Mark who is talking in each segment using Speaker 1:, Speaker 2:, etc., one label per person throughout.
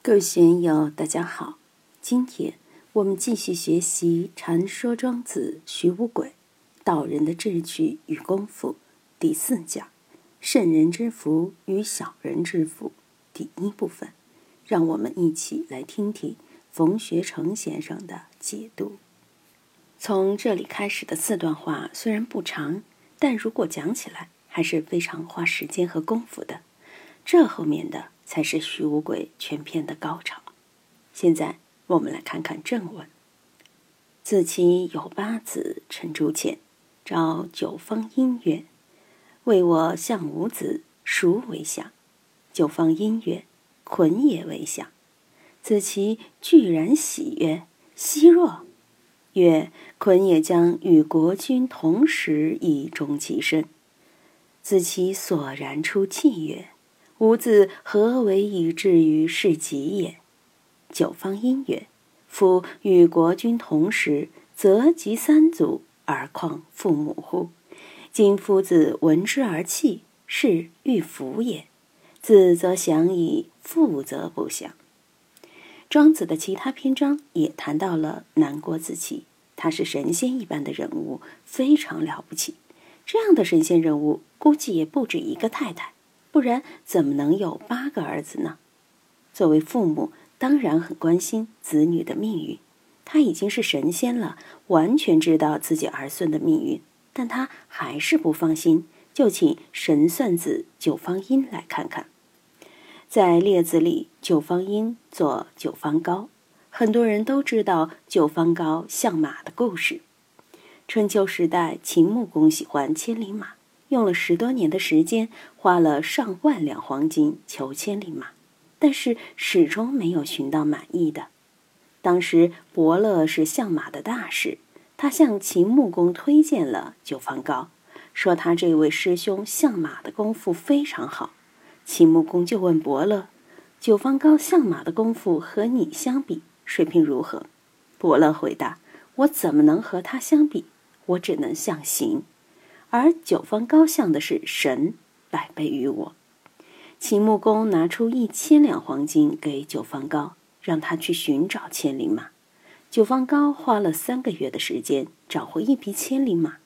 Speaker 1: 各位学友，大家好！今天我们继续学习《传说庄子·徐无鬼》，道人的志趣与功夫第四讲“圣人之福与小人之福”第一部分。让我们一起来听听冯学成先生的解读。从这里开始的四段话虽然不长，但如果讲起来还是非常花时间和功夫的。这后面的。才是徐无鬼全篇的高潮。现在我们来看看正文。子期有八子，陈朱浅，召九方音曰：“为我相五子，孰为相？”九方音曰：“捆也为相。”子期居然喜曰：“奚若？”曰：“捆也将与国君同时以终其身。”子期索然出泣曰。吾自何为以至于是己也？九方因曰：“夫与国君同时，则及三祖，而况父母乎？今夫子闻之而泣，是欲服也。子则降矣，父则不降。”庄子的其他篇章也谈到了南郭子期，他是神仙一般的人物，非常了不起。这样的神仙人物，估计也不止一个太太。不然怎么能有八个儿子呢？作为父母，当然很关心子女的命运。他已经是神仙了，完全知道自己儿孙的命运，但他还是不放心，就请神算子九方阴来看看。在《列子》里，九方阴做九方高，很多人都知道九方高相马的故事。春秋时代，秦穆公喜欢千里马。用了十多年的时间，花了上万两黄金求千里马，但是始终没有寻到满意的。当时伯乐是相马的大师，他向秦穆公推荐了九方高，说他这位师兄相马的功夫非常好。秦穆公就问伯乐：“九方高相马的功夫和你相比，水平如何？”伯乐回答：“我怎么能和他相比？我只能象形。”而九方高相的是神，百倍于我。秦穆公拿出一千两黄金给九方高，让他去寻找千里马。九方高花了三个月的时间找回一匹千里马。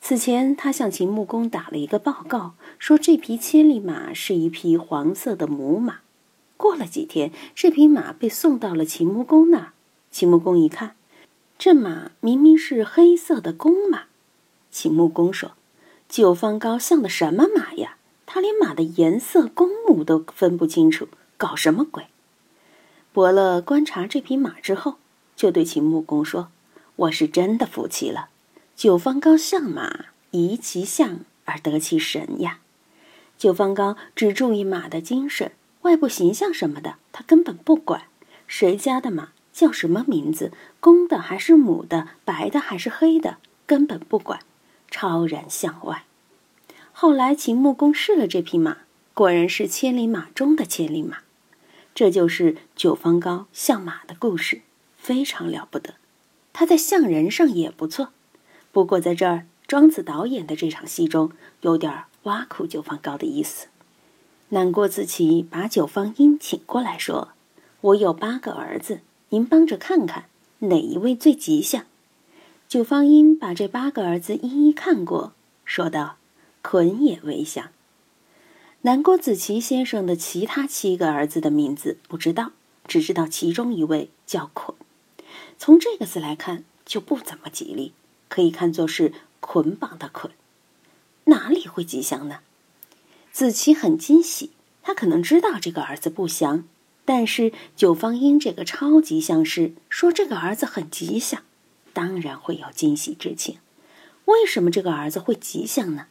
Speaker 1: 此前，他向秦穆公打了一个报告，说这匹千里马是一匹黄色的母马。过了几天，这匹马被送到了秦穆公那儿。秦穆公一看，这马明明是黑色的公马。秦穆公说：“九方高像的什么马呀？他连马的颜色、公母都分不清楚，搞什么鬼？”伯乐观察这匹马之后，就对秦穆公说：“我是真的服气了。九方高像马，宜其相而得其神呀。九方高只注意马的精神，外部形象什么的，他根本不管。谁家的马叫什么名字，公的还是母的，白的还是黑的，根本不管。”超然向外。后来秦穆公试了这匹马，果然是千里马中的千里马。这就是九方高相马的故事，非常了不得。他在相人上也不错，不过在这儿庄子导演的这场戏中有点挖苦九方高的意思。南郭子期把九方英请过来说：“我有八个儿子，您帮着看看哪一位最吉祥。”九方音把这八个儿子一一看过，说道：“捆也为相。”南郭子綦先生的其他七个儿子的名字不知道，只知道其中一位叫捆。从这个字来看，就不怎么吉利，可以看作是捆绑的捆。哪里会吉祥呢？子期很惊喜，他可能知道这个儿子不祥，但是九方音这个超级相师说这个儿子很吉祥。当然会有惊喜之情。为什么这个儿子会吉祥呢？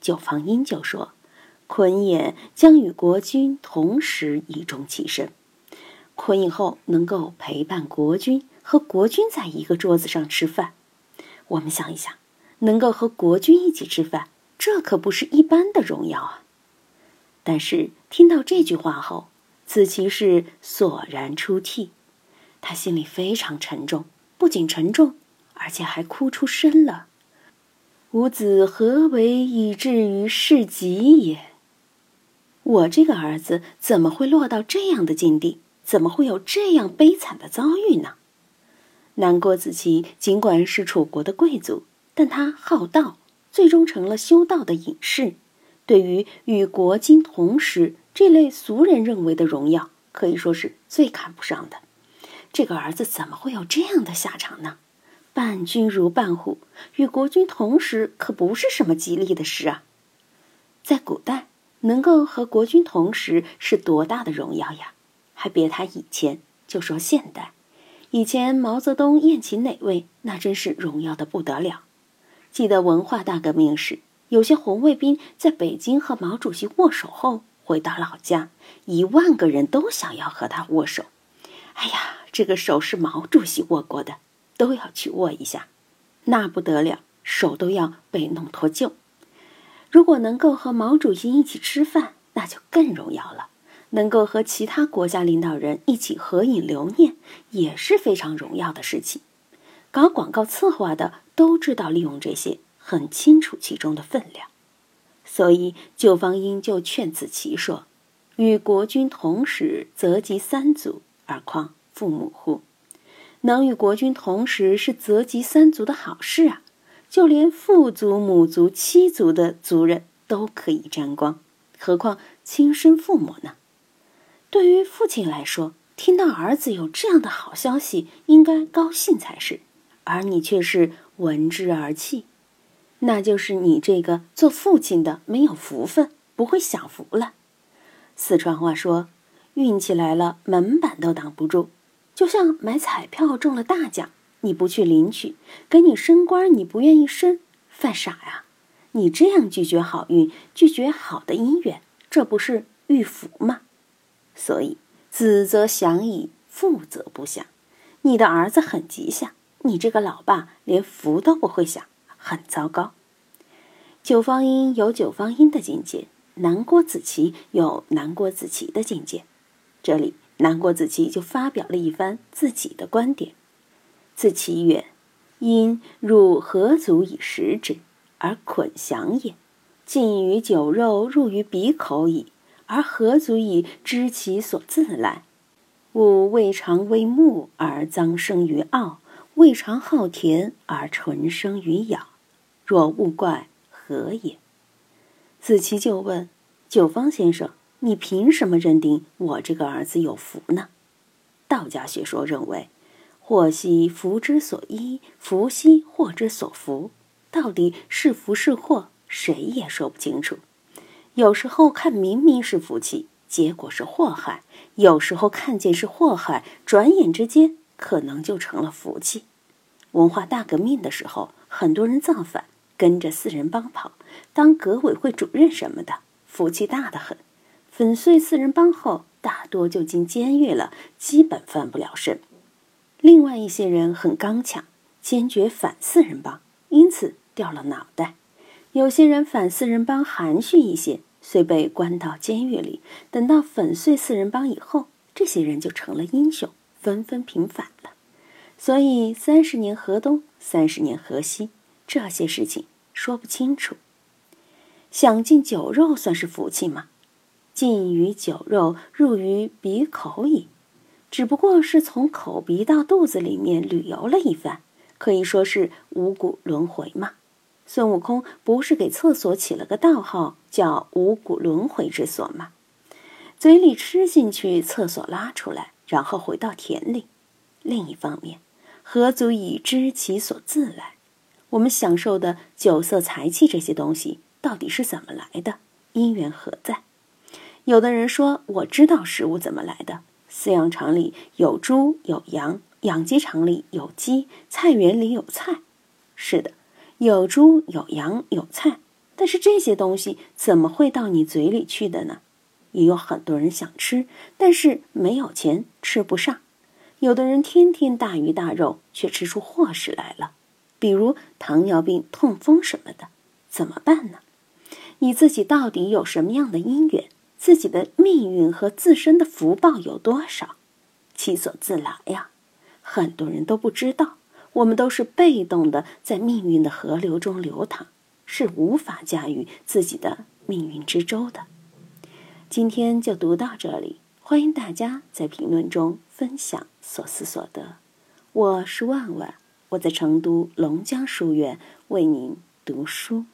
Speaker 1: 九方英就说：“捆也将与国君同时以终其身。坤以后能够陪伴国君，和国君在一个桌子上吃饭。我们想一想，能够和国君一起吃饭，这可不是一般的荣耀啊！但是听到这句话后，子期是索然出涕，他心里非常沉重。不仅沉重，而且还哭出声了。吾子何为以至于是己也？我这个儿子怎么会落到这样的境地？怎么会有这样悲惨的遭遇呢？南郭子期尽管是楚国的贵族，但他好道，最终成了修道的隐士。对于与国君同时这类俗人认为的荣耀，可以说是最看不上的。这个儿子怎么会有这样的下场呢？伴君如伴虎，与国君同时可不是什么吉利的事啊。在古代，能够和国君同时是多大的荣耀呀！还别他以前，就说现代。以前毛泽东宴请哪位，那真是荣耀的不得了。记得文化大革命时，有些红卫兵在北京和毛主席握手后，回到老家，一万个人都想要和他握手。哎呀，这个手是毛主席握过的，都要去握一下，那不得了，手都要被弄脱臼。如果能够和毛主席一起吃饭，那就更荣耀了。能够和其他国家领导人一起合影留念，也是非常荣耀的事情。搞广告策划的都知道利用这些，很清楚其中的分量。所以九方英就劝子琪说：“与国君同时，则及三族，而况父母乎？能与国君同时，是泽及三族的好事啊！就连父族、母族、妻族的族人都可以沾光，何况亲生父母呢？”对于父亲来说，听到儿子有这样的好消息，应该高兴才是，而你却是闻之而泣，那就是你这个做父亲的没有福分，不会享福了。四川话说：“运气来了，门板都挡不住。”就像买彩票中了大奖，你不去领取，给你升官，你不愿意升，犯傻呀？你这样拒绝好运，拒绝好的姻缘，这不是遇福吗？所以，子则祥矣，父则不祥。你的儿子很吉祥，你这个老爸连福都不会享，很糟糕。九方音有九方音的境界，南郭子期有南郭子期的境界。这里，南郭子期就发表了一番自己的观点。子期曰：“因入何足以食之，而捆降也？进于酒肉，入于鼻口矣。”而何足以知其所自来？吾未尝为木而脏生于傲，未尝好甜而纯生于咬。若勿怪何也？子期就问九方先生：“你凭什么认定我这个儿子有福呢？”道家学说认为，祸兮福之所依，福兮祸之所伏。到底是福是祸，谁也说不清楚。有时候看明明是福气，结果是祸害；有时候看见是祸害，转眼之间可能就成了福气。文化大革命的时候，很多人造反，跟着四人帮跑，当革委会主任什么的，福气大得很。粉碎四人帮后，大多就进监狱了，基本翻不了身。另外一些人很刚强，坚决反四人帮，因此掉了脑袋。有些人反四人帮含蓄一些。虽被关到监狱里，等到粉碎四人帮以后，这些人就成了英雄，纷纷平反了。所以三十年河东，三十年河西，这些事情说不清楚。想进酒肉算是福气吗？进于酒肉，入于鼻口矣，只不过是从口鼻到肚子里面旅游了一番，可以说是五谷轮回嘛。孙悟空不是给厕所起了个道号，叫五谷轮回之所吗？嘴里吃进去，厕所拉出来，然后回到田里。另一方面，何足以知其所自来？我们享受的酒色财气这些东西，到底是怎么来的？因缘何在？有的人说，我知道食物怎么来的。饲养场里有猪有羊，养鸡场里有鸡，菜园里有菜。是的。有猪有羊有菜，但是这些东西怎么会到你嘴里去的呢？也有很多人想吃，但是没有钱吃不上。有的人天天大鱼大肉，却吃出祸事来了，比如糖尿病、痛风什么的，怎么办呢？你自己到底有什么样的因缘？自己的命运和自身的福报有多少？其所自来呀，很多人都不知道。我们都是被动的，在命运的河流中流淌，是无法驾驭自己的命运之舟的。今天就读到这里，欢迎大家在评论中分享所思所得。我是万万，我在成都龙江书院为您读书。